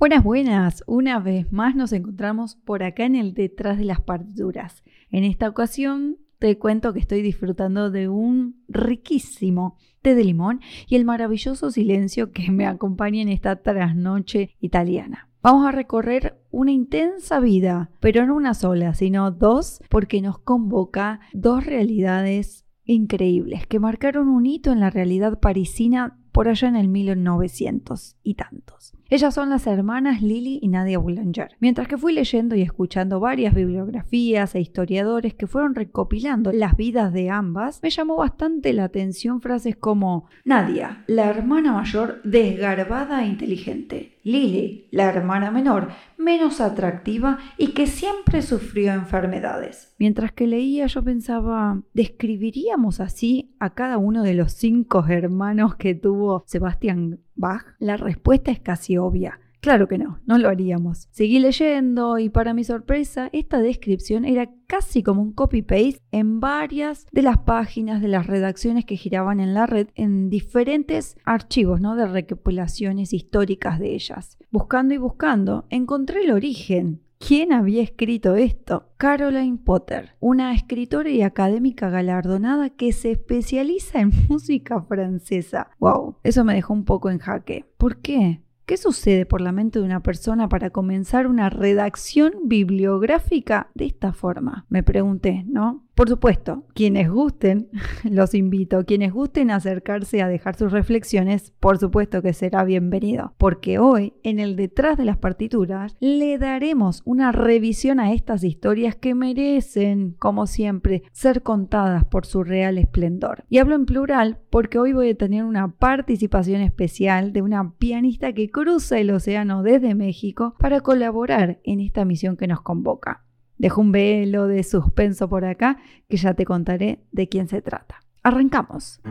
Buenas, buenas. Una vez más nos encontramos por acá en el detrás de las partituras. En esta ocasión te cuento que estoy disfrutando de un riquísimo té de limón y el maravilloso silencio que me acompaña en esta trasnoche italiana. Vamos a recorrer una intensa vida, pero no una sola, sino dos, porque nos convoca dos realidades increíbles que marcaron un hito en la realidad parisina por allá en el 1900 y tantos. Ellas son las hermanas Lily y Nadia Boulanger. Mientras que fui leyendo y escuchando varias bibliografías e historiadores que fueron recopilando las vidas de ambas, me llamó bastante la atención frases como Nadia, la hermana mayor desgarbada e inteligente. Lily, la hermana menor, menos atractiva y que siempre sufrió enfermedades. Mientras que leía yo pensaba, ¿describiríamos así a cada uno de los cinco hermanos que tuvo Sebastián Bach? La respuesta es casi obvia. Claro que no, no lo haríamos. Seguí leyendo y para mi sorpresa, esta descripción era casi como un copy-paste en varias de las páginas de las redacciones que giraban en la red en diferentes archivos ¿no? de recopilaciones históricas de ellas. Buscando y buscando, encontré el origen. ¿Quién había escrito esto? Caroline Potter, una escritora y académica galardonada que se especializa en música francesa. ¡Wow! Eso me dejó un poco en jaque. ¿Por qué? ¿Qué sucede por la mente de una persona para comenzar una redacción bibliográfica de esta forma? Me pregunté, ¿no? Por supuesto, quienes gusten, los invito, quienes gusten acercarse a dejar sus reflexiones, por supuesto que será bienvenido, porque hoy en el detrás de las partituras le daremos una revisión a estas historias que merecen, como siempre, ser contadas por su real esplendor. Y hablo en plural porque hoy voy a tener una participación especial de una pianista que cruza el océano desde México para colaborar en esta misión que nos convoca. Dejo un velo de suspenso por acá que ya te contaré de quién se trata. Arrancamos.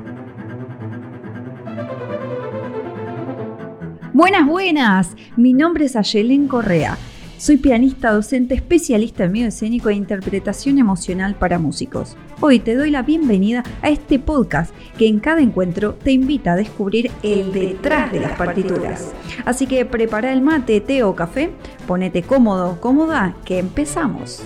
Buenas, buenas. Mi nombre es Ayelen Correa. Soy pianista, docente, especialista en medio escénico e interpretación emocional para músicos. Hoy te doy la bienvenida a este podcast que en cada encuentro te invita a descubrir el detrás de las partituras. Así que prepara el mate, té o café, ponete cómodo, cómoda, que empezamos.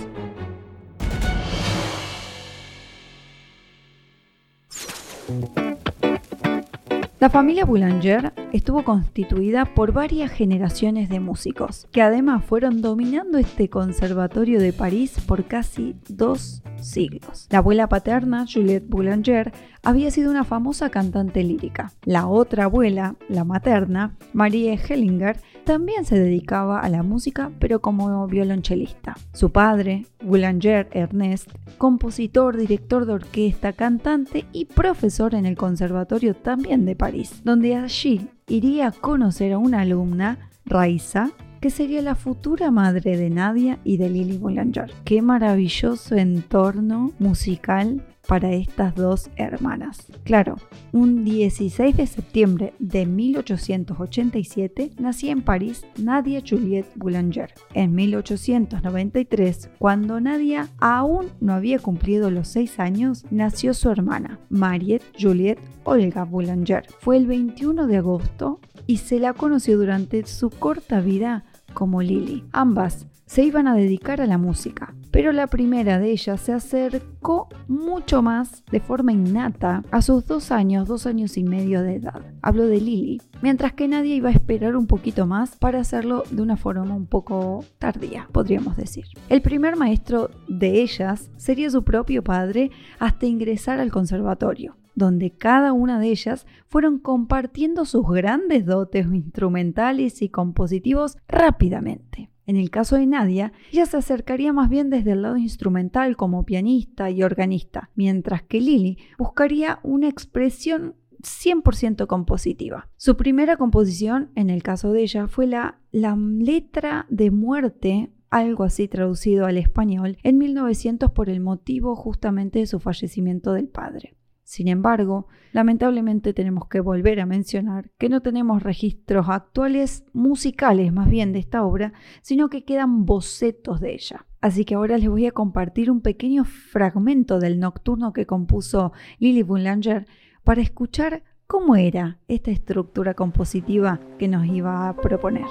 La familia Boulanger estuvo constituida por varias generaciones de músicos, que además fueron dominando este conservatorio de París por casi dos siglos. La abuela paterna, Juliette Boulanger, había sido una famosa cantante lírica. La otra abuela, la materna, Marie Hellinger, también se dedicaba a la música, pero como violonchelista. Su padre, Boulanger Ernest, compositor, director de orquesta, cantante y profesor en el Conservatorio también de París, donde allí iría a conocer a una alumna, Raiza, que sería la futura madre de Nadia y de Lily Boulanger. Qué maravilloso entorno musical para estas dos hermanas. Claro, un 16 de septiembre de 1887 nacía en París Nadia Juliette Boulanger. En 1893, cuando Nadia aún no había cumplido los seis años, nació su hermana, Mariette Juliette Olga Boulanger. Fue el 21 de agosto y se la conoció durante su corta vida como Lily. Ambas se iban a dedicar a la música, pero la primera de ellas se acercó mucho más de forma innata a sus dos años, dos años y medio de edad. Hablo de Lily, mientras que nadie iba a esperar un poquito más para hacerlo de una forma un poco tardía, podríamos decir. El primer maestro de ellas sería su propio padre hasta ingresar al conservatorio donde cada una de ellas fueron compartiendo sus grandes dotes instrumentales y compositivos rápidamente. En el caso de Nadia, ella se acercaría más bien desde el lado instrumental como pianista y organista, mientras que Lily buscaría una expresión 100% compositiva. Su primera composición, en el caso de ella, fue la, la letra de muerte algo así traducido al español, en 1900 por el motivo justamente de su fallecimiento del padre. Sin embargo, lamentablemente tenemos que volver a mencionar que no tenemos registros actuales musicales más bien de esta obra, sino que quedan bocetos de ella. Así que ahora les voy a compartir un pequeño fragmento del nocturno que compuso Lily Boulanger para escuchar cómo era esta estructura compositiva que nos iba a proponer.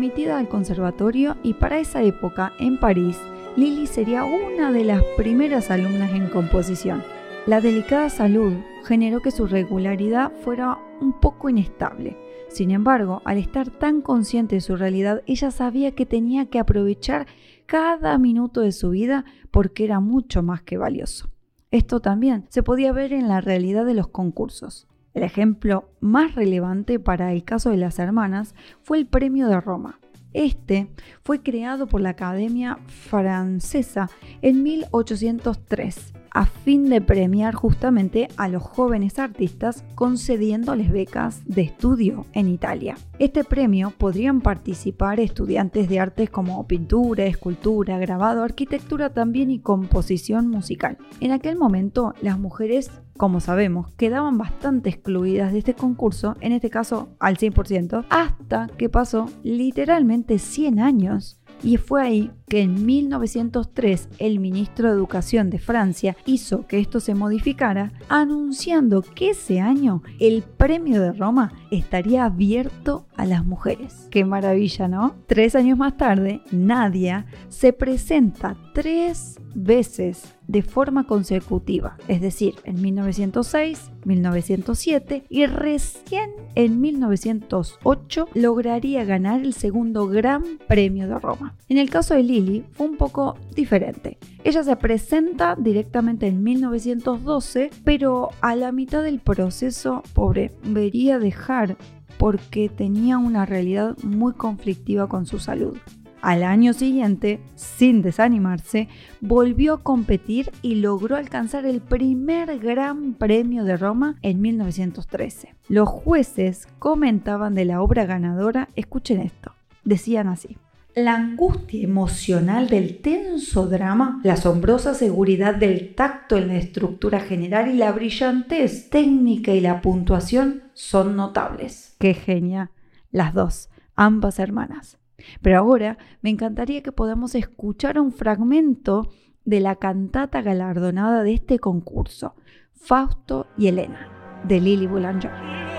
Admitida al conservatorio y para esa época, en París, Lily sería una de las primeras alumnas en composición. La delicada salud generó que su regularidad fuera un poco inestable. Sin embargo, al estar tan consciente de su realidad, ella sabía que tenía que aprovechar cada minuto de su vida porque era mucho más que valioso. Esto también se podía ver en la realidad de los concursos. El ejemplo más relevante para el caso de las hermanas fue el Premio de Roma. Este fue creado por la Academia Francesa en 1803 a fin de premiar justamente a los jóvenes artistas concediéndoles becas de estudio en Italia. Este premio podrían participar estudiantes de artes como pintura, escultura, grabado, arquitectura también y composición musical. En aquel momento las mujeres como sabemos, quedaban bastante excluidas de este concurso, en este caso al 100%, hasta que pasó literalmente 100 años y fue ahí que en 1903 el ministro de Educación de Francia hizo que esto se modificara, anunciando que ese año el premio de Roma estaría abierto a las mujeres. Qué maravilla, ¿no? Tres años más tarde, Nadia se presenta tres veces de forma consecutiva, es decir, en 1906, 1907 y recién en 1908 lograría ganar el segundo Gran Premio de Roma. En el caso de Lily fue un poco diferente. Ella se presenta directamente en 1912, pero a la mitad del proceso, pobre, vería dejar porque tenía una realidad muy conflictiva con su salud. Al año siguiente, sin desanimarse, volvió a competir y logró alcanzar el primer Gran Premio de Roma en 1913. Los jueces comentaban de la obra ganadora, escuchen esto, decían así. La angustia emocional del tenso drama, la asombrosa seguridad del tacto en la estructura general y la brillantez técnica y la puntuación son notables. ¡Qué genia! Las dos, ambas hermanas. Pero ahora me encantaría que podamos escuchar un fragmento de la cantata galardonada de este concurso, Fausto y Elena, de Lily Boulanger.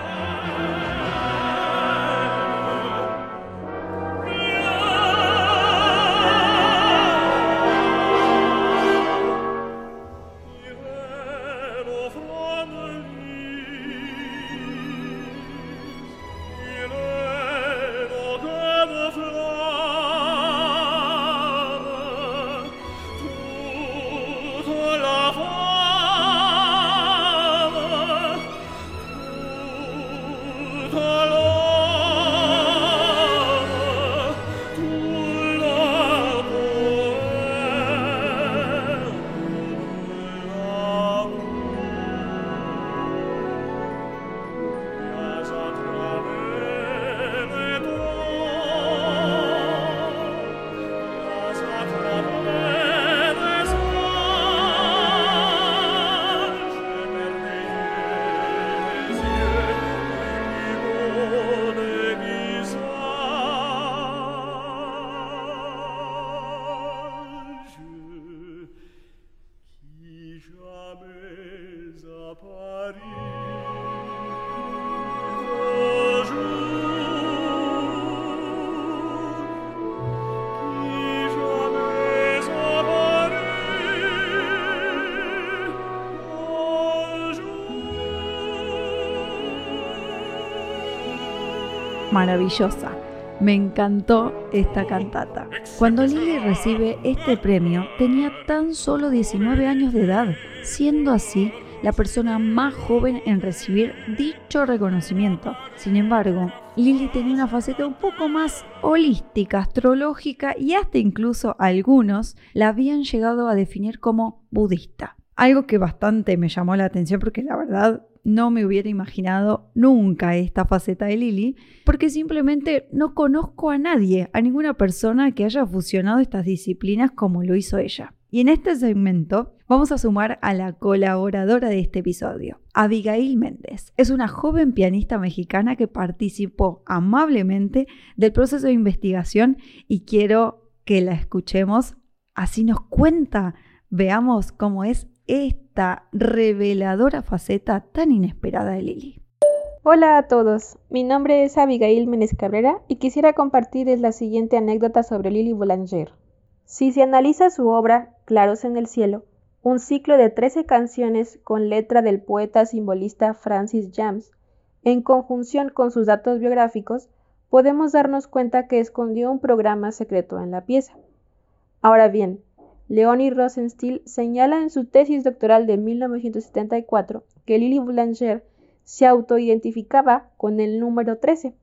Maravillosa. Me encantó esta cantata. Cuando Lily recibe este premio, tenía tan solo 19 años de edad, siendo así la persona más joven en recibir dicho reconocimiento. Sin embargo, Lily tenía una faceta un poco más holística, astrológica y hasta incluso algunos la habían llegado a definir como budista. Algo que bastante me llamó la atención porque la verdad no me hubiera imaginado nunca esta faceta de Lily, porque simplemente no conozco a nadie, a ninguna persona que haya fusionado estas disciplinas como lo hizo ella. Y en este segmento vamos a sumar a la colaboradora de este episodio, Abigail Méndez. Es una joven pianista mexicana que participó amablemente del proceso de investigación y quiero que la escuchemos. Así nos cuenta, veamos cómo es esta reveladora faceta tan inesperada de Lily. Hola a todos, mi nombre es Abigail Menes Cabrera y quisiera compartirles la siguiente anécdota sobre Lily Boulanger. Si se analiza su obra, Claros en el Cielo, un ciclo de 13 canciones con letra del poeta simbolista Francis James, en conjunción con sus datos biográficos, podemos darnos cuenta que escondió un programa secreto en la pieza. Ahora bien, Leonie Rosenstiel señala en su tesis doctoral de 1974 que Lily Boulanger se autoidentificaba con el número 13,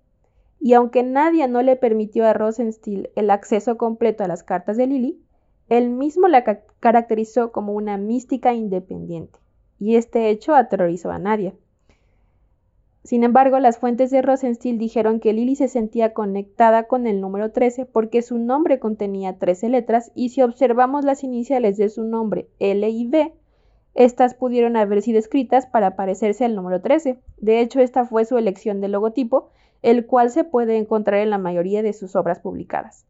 y aunque nadie no le permitió a Rosenstiel el acceso completo a las cartas de Lily, él mismo la caracterizó como una mística independiente, y este hecho aterrorizó a Nadia. Sin embargo, las fuentes de Rosenstiel dijeron que Lily se sentía conectada con el número 13 porque su nombre contenía 13 letras y si observamos las iniciales de su nombre L y B, estas pudieron haber sido escritas para parecerse al número 13. De hecho, esta fue su elección de logotipo, el cual se puede encontrar en la mayoría de sus obras publicadas.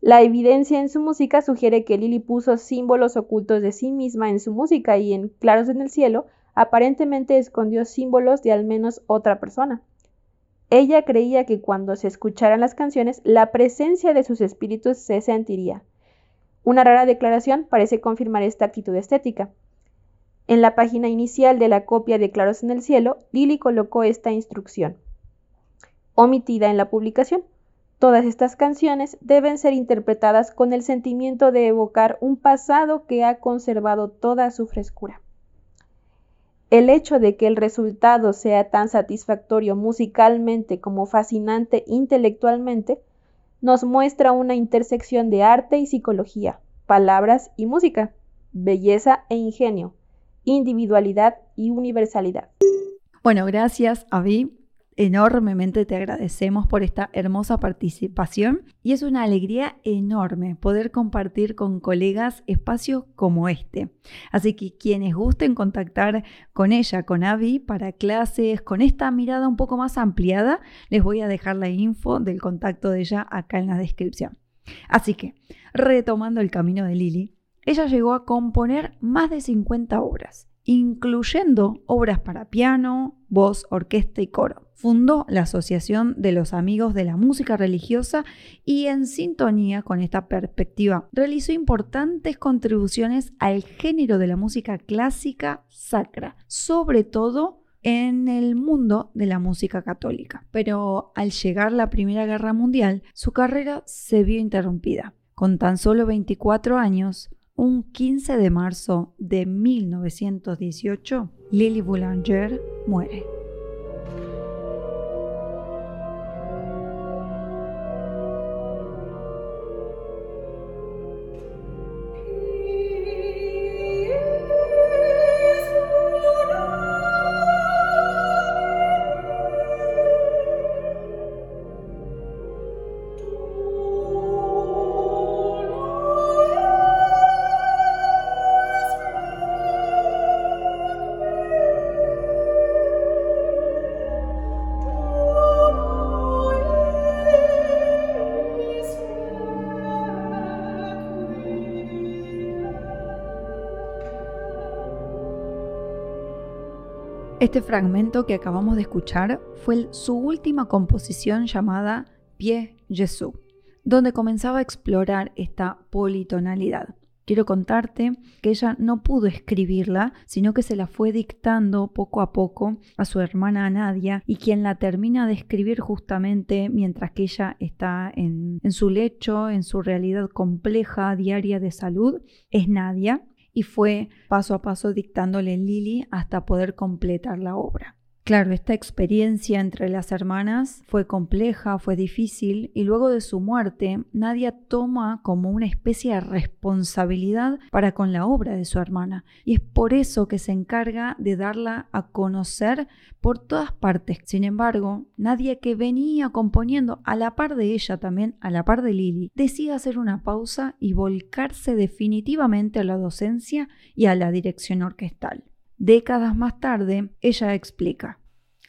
La evidencia en su música sugiere que Lily puso símbolos ocultos de sí misma en su música y en Claros en el Cielo aparentemente escondió símbolos de al menos otra persona. Ella creía que cuando se escucharan las canciones, la presencia de sus espíritus se sentiría. Una rara declaración parece confirmar esta actitud estética. En la página inicial de la copia de Claros en el Cielo, Lily colocó esta instrucción, omitida en la publicación. Todas estas canciones deben ser interpretadas con el sentimiento de evocar un pasado que ha conservado toda su frescura. El hecho de que el resultado sea tan satisfactorio musicalmente como fascinante intelectualmente nos muestra una intersección de arte y psicología, palabras y música, belleza e ingenio, individualidad y universalidad. Bueno, gracias, Avi. Enormemente te agradecemos por esta hermosa participación y es una alegría enorme poder compartir con colegas espacios como este. Así que quienes gusten contactar con ella, con Avi, para clases, con esta mirada un poco más ampliada, les voy a dejar la info del contacto de ella acá en la descripción. Así que, retomando el camino de Lili, ella llegó a componer más de 50 obras, incluyendo obras para piano, voz, orquesta y coro. Fundó la Asociación de los Amigos de la Música Religiosa y en sintonía con esta perspectiva realizó importantes contribuciones al género de la música clásica sacra, sobre todo en el mundo de la música católica. Pero al llegar la Primera Guerra Mundial, su carrera se vio interrumpida. Con tan solo 24 años, un 15 de marzo de 1918, Lily Boulanger muere. Este fragmento que acabamos de escuchar fue su última composición llamada Pie Jesús, donde comenzaba a explorar esta politonalidad. Quiero contarte que ella no pudo escribirla, sino que se la fue dictando poco a poco a su hermana Nadia y quien la termina de escribir justamente mientras que ella está en, en su lecho, en su realidad compleja diaria de salud, es Nadia y fue paso a paso dictándole Lili hasta poder completar la obra. Claro, esta experiencia entre las hermanas fue compleja, fue difícil y luego de su muerte Nadia toma como una especie de responsabilidad para con la obra de su hermana y es por eso que se encarga de darla a conocer por todas partes. Sin embargo, Nadia que venía componiendo a la par de ella también, a la par de Lili, decide hacer una pausa y volcarse definitivamente a la docencia y a la dirección orquestal. Décadas más tarde, ella explica,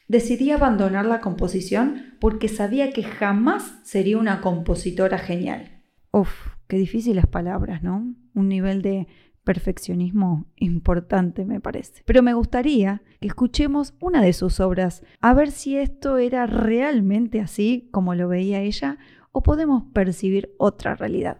decidí abandonar la composición porque sabía que jamás sería una compositora genial. Uf, qué difíciles palabras, ¿no? Un nivel de perfeccionismo importante, me parece. Pero me gustaría que escuchemos una de sus obras, a ver si esto era realmente así como lo veía ella o podemos percibir otra realidad.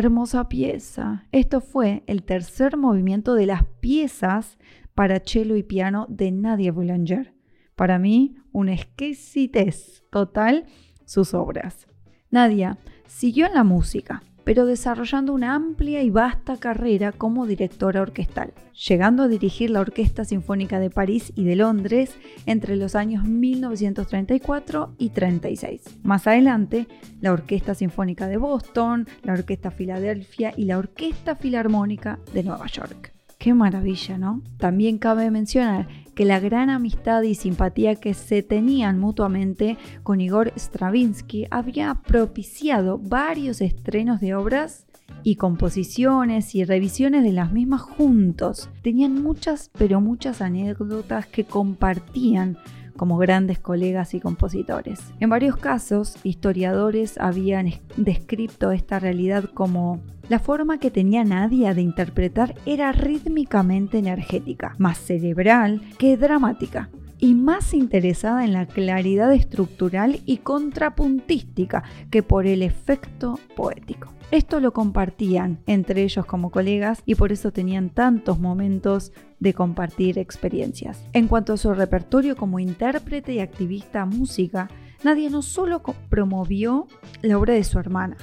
Hermosa pieza. Esto fue el tercer movimiento de las piezas para cello y piano de Nadia Boulanger. Para mí, una exquisitez total sus obras. Nadia siguió en la música, pero desarrollando una amplia y vasta carrera como directora orquestal, llegando a dirigir la Orquesta Sinfónica de París y de Londres entre los años 1934 y 36. Más adelante, la Orquesta Sinfónica de Boston, la Orquesta Filadelfia y la Orquesta Filarmónica de Nueva York. Qué maravilla, ¿no? También cabe mencionar que la gran amistad y simpatía que se tenían mutuamente con Igor Stravinsky había propiciado varios estrenos de obras y composiciones y revisiones de las mismas juntos. Tenían muchas, pero muchas anécdotas que compartían como grandes colegas y compositores. En varios casos, historiadores habían descrito esta realidad como la forma que tenía Nadia de interpretar era rítmicamente energética, más cerebral que dramática y más interesada en la claridad estructural y contrapuntística que por el efecto poético. Esto lo compartían entre ellos como colegas y por eso tenían tantos momentos de compartir experiencias. En cuanto a su repertorio como intérprete y activista música, Nadia no solo promovió la obra de su hermana,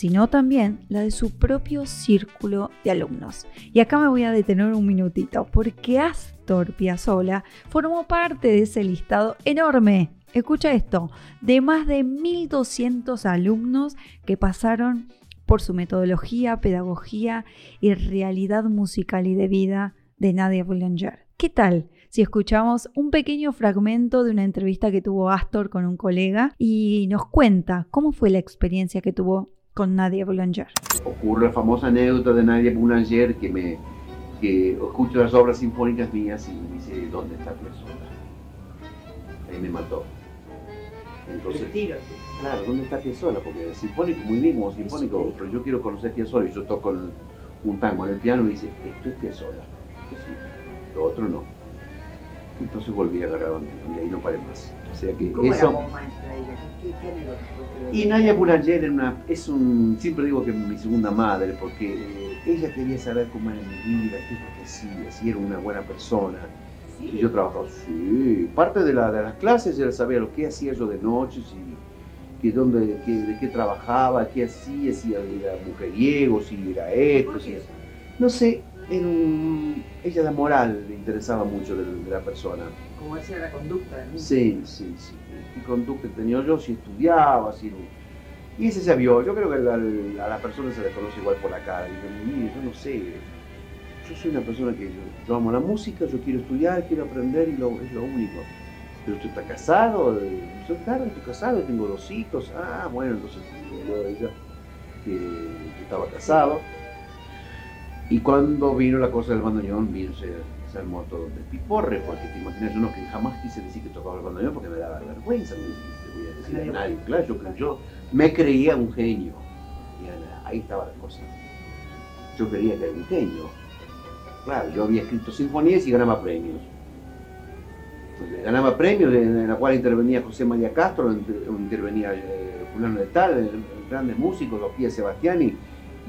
sino también la de su propio círculo de alumnos. Y acá me voy a detener un minutito, porque Astor Piazzolla formó parte de ese listado enorme, escucha esto, de más de 1.200 alumnos que pasaron por su metodología, pedagogía y realidad musical y de vida de Nadia Boulanger. ¿Qué tal si escuchamos un pequeño fragmento de una entrevista que tuvo Astor con un colega y nos cuenta cómo fue la experiencia que tuvo con Nadia Boulanger. Ocurre la famosa anécdota de Nadia Boulanger que me que escucho las obras sinfónicas mías y me dice, ¿dónde está Piazzolla? Ahí me mató. Entonces, claro, ¿dónde está Piazzolla? Porque sinfónico, muy bien como sinfónico, pero yo quiero conocer Piazzolla y yo toco un tango en el piano y dice, esto es Piazzolla. Lo otro no. Entonces volví a agarrar y ahí no paré más. O sea que ¿Cómo eso... era? ¿Qué, qué? Y Nadia Boulanger era una, es un, siempre digo que mi segunda madre, porque eh, ella quería saber cómo era mi vida, qué es lo que hacía, si era una buena persona. Y yo trabajaba, sí, parte de, la, de las clases era saber lo que hacía yo de noche, si, que dónde, que, de qué trabajaba, qué hacía, si era mujeriego, si era esto, ¿Por si era- No sé, era un, ella la moral le interesaba mucho de, de la persona. Como era la conducta del niño. Sí, sí, sí. ¿Qué conducta tenía yo? Si estudiaba, si... Y ese se vio. Yo creo que al- a la persona se le conoce igual por la cara. Digo, mire, yo no sé. Yo soy una persona que yo, yo amo la música, yo quiero estudiar, quiero aprender y lo, es lo único. Pero usted está casado, Eh, yo claro, estoy casado, tengo dos hijos. Ah, bueno, entonces yo ella que yo estaba casado. Y cuando vino la cosa del bandoneón, vino, se, se armó todo de piporre, porque te imaginas, yo no que jamás quise decir que tocaba el bandoneón porque me daba vergüenza, no voy a decir a nadie. Claro, yo, yo me creía un genio. Y ahí estaba la cosa. Yo creía que era un genio. Claro, yo había escrito sinfonías y ganaba premios. Entonces, ganaba premios en la cual intervenía José María Castro, inter- intervenía eh, fulano de tal, el, el grande músico, los Pia Sebastiani,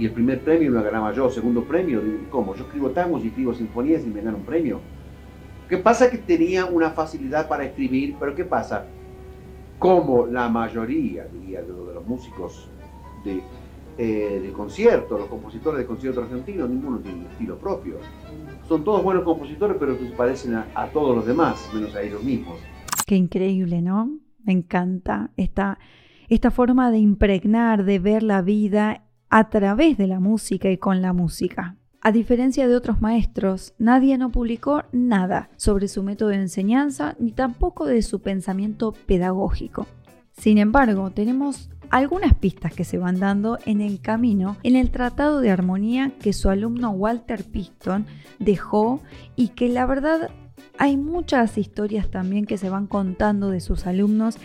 y el primer premio lo ganaba yo, segundo premio, ¿cómo? Yo escribo tangos y escribo sinfonías y me gano un premio. ¿Qué pasa? Que tenía una facilidad para escribir, pero ¿qué pasa? Como la mayoría, diría, de, los músicos de, eh, de concierto, los compositores de concierto argentinos, ninguno tiene un estilo propio. Son todos buenos compositores, pero se parecen a, a todos los demás, menos a ellos mismos. Qué increíble, ¿no? Me encanta esta, esta forma de impregnar, de ver la vida a través de la música y con la música. A diferencia de otros maestros, nadie no publicó nada sobre su método de enseñanza ni tampoco de su pensamiento pedagógico. Sin embargo, tenemos algunas pistas que se van dando en el camino en el tratado de armonía que su alumno Walter Piston dejó y que la verdad hay muchas historias también que se van contando de sus alumnos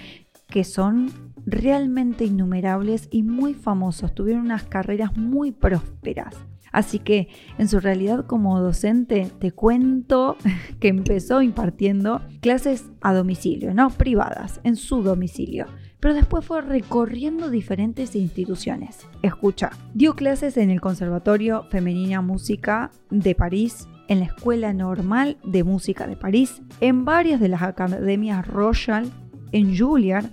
que son realmente innumerables y muy famosos, tuvieron unas carreras muy prósperas. Así que en su realidad como docente te cuento que empezó impartiendo clases a domicilio, no privadas, en su domicilio. Pero después fue recorriendo diferentes instituciones. Escucha, dio clases en el Conservatorio Femenina Música de París, en la Escuela Normal de Música de París, en varias de las academias Royal, en Juilliard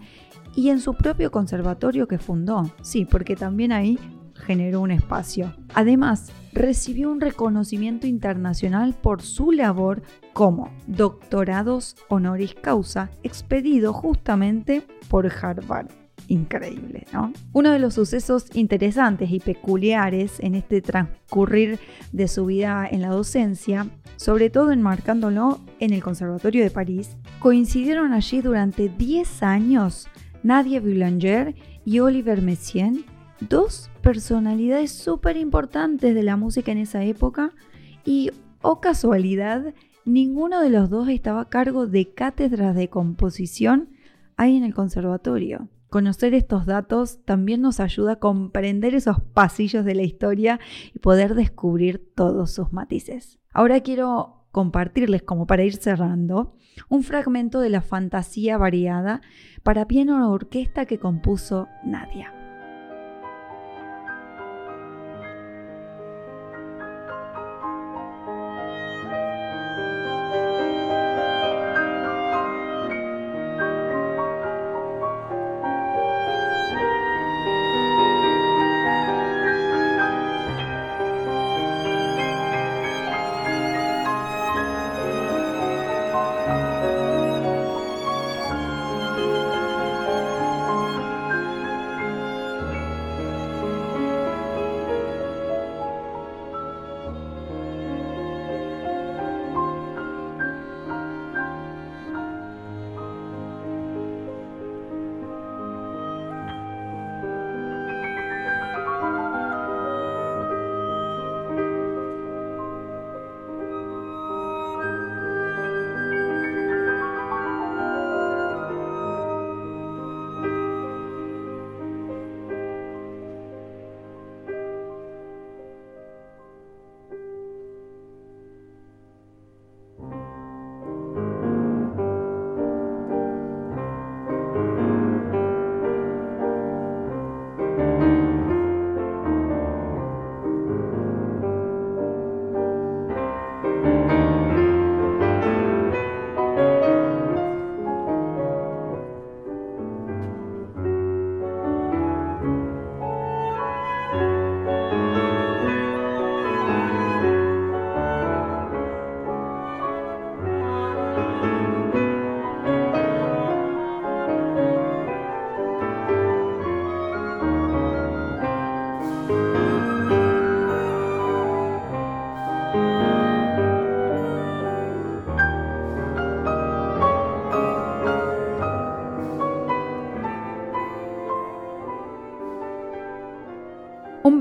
y en su propio conservatorio que fundó. Sí, porque también ahí generó un espacio. Además, recibió un reconocimiento internacional por su labor como doctorados honoris causa expedido justamente por Harvard. Increíble, ¿no? Uno de los sucesos interesantes y peculiares en este transcurrir de su vida en la docencia, sobre todo enmarcándolo en el Conservatorio de París, coincidieron allí durante 10 años Nadia Boulanger y Oliver Messiaen, dos personalidades súper importantes de la música en esa época y, oh casualidad, ninguno de los dos estaba a cargo de cátedras de composición ahí en el conservatorio. Conocer estos datos también nos ayuda a comprender esos pasillos de la historia y poder descubrir todos sus matices. Ahora quiero compartirles, como para ir cerrando, un fragmento de la fantasía variada para piano orquesta que compuso Nadia.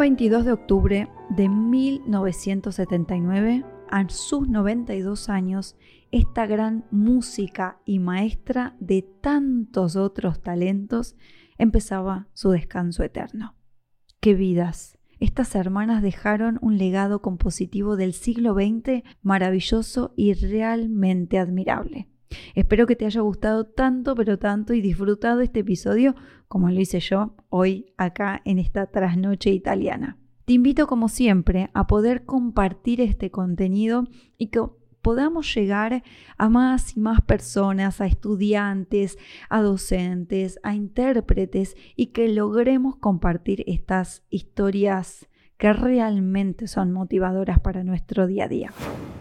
22 de octubre de 1979, a sus 92 años, esta gran música y maestra de tantos otros talentos empezaba su descanso eterno. ¡Qué vidas! Estas hermanas dejaron un legado compositivo del siglo XX maravilloso y realmente admirable. Espero que te haya gustado tanto, pero tanto y disfrutado este episodio como lo hice yo hoy acá en esta trasnoche italiana. Te invito como siempre a poder compartir este contenido y que podamos llegar a más y más personas, a estudiantes, a docentes, a intérpretes y que logremos compartir estas historias que realmente son motivadoras para nuestro día a día.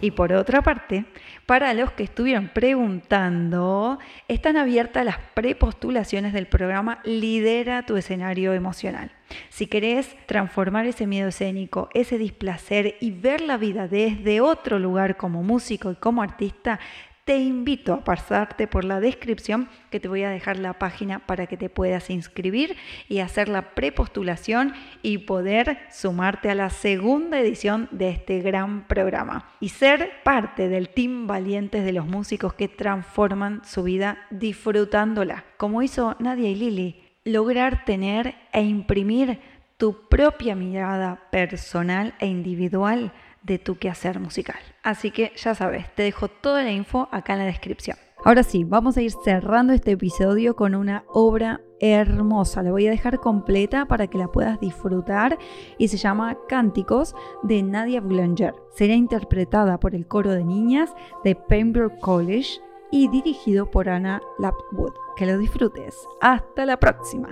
Y por otra parte, para los que estuvieron preguntando, están abiertas las prepostulaciones del programa Lidera tu escenario emocional. Si querés transformar ese miedo escénico, ese displacer y ver la vida desde otro lugar como músico y como artista, te invito a pasarte por la descripción que te voy a dejar la página para que te puedas inscribir y hacer la prepostulación y poder sumarte a la segunda edición de este gran programa y ser parte del team valientes de los músicos que transforman su vida disfrutándola, como hizo Nadia y Lili, lograr tener e imprimir tu propia mirada personal e individual de tu quehacer musical. Así que ya sabes, te dejo toda la info acá en la descripción. Ahora sí, vamos a ir cerrando este episodio con una obra hermosa. La voy a dejar completa para que la puedas disfrutar y se llama Cánticos de Nadia Boulanger. Será interpretada por el coro de niñas de Pembroke College y dirigido por Anna Lapwood. Que lo disfrutes. Hasta la próxima.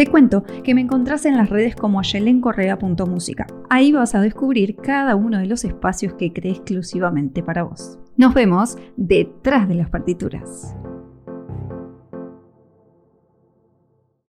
Te cuento que me encontrás en las redes como ayelencorrea.música. Ahí vas a descubrir cada uno de los espacios que creé exclusivamente para vos. Nos vemos detrás de las partituras.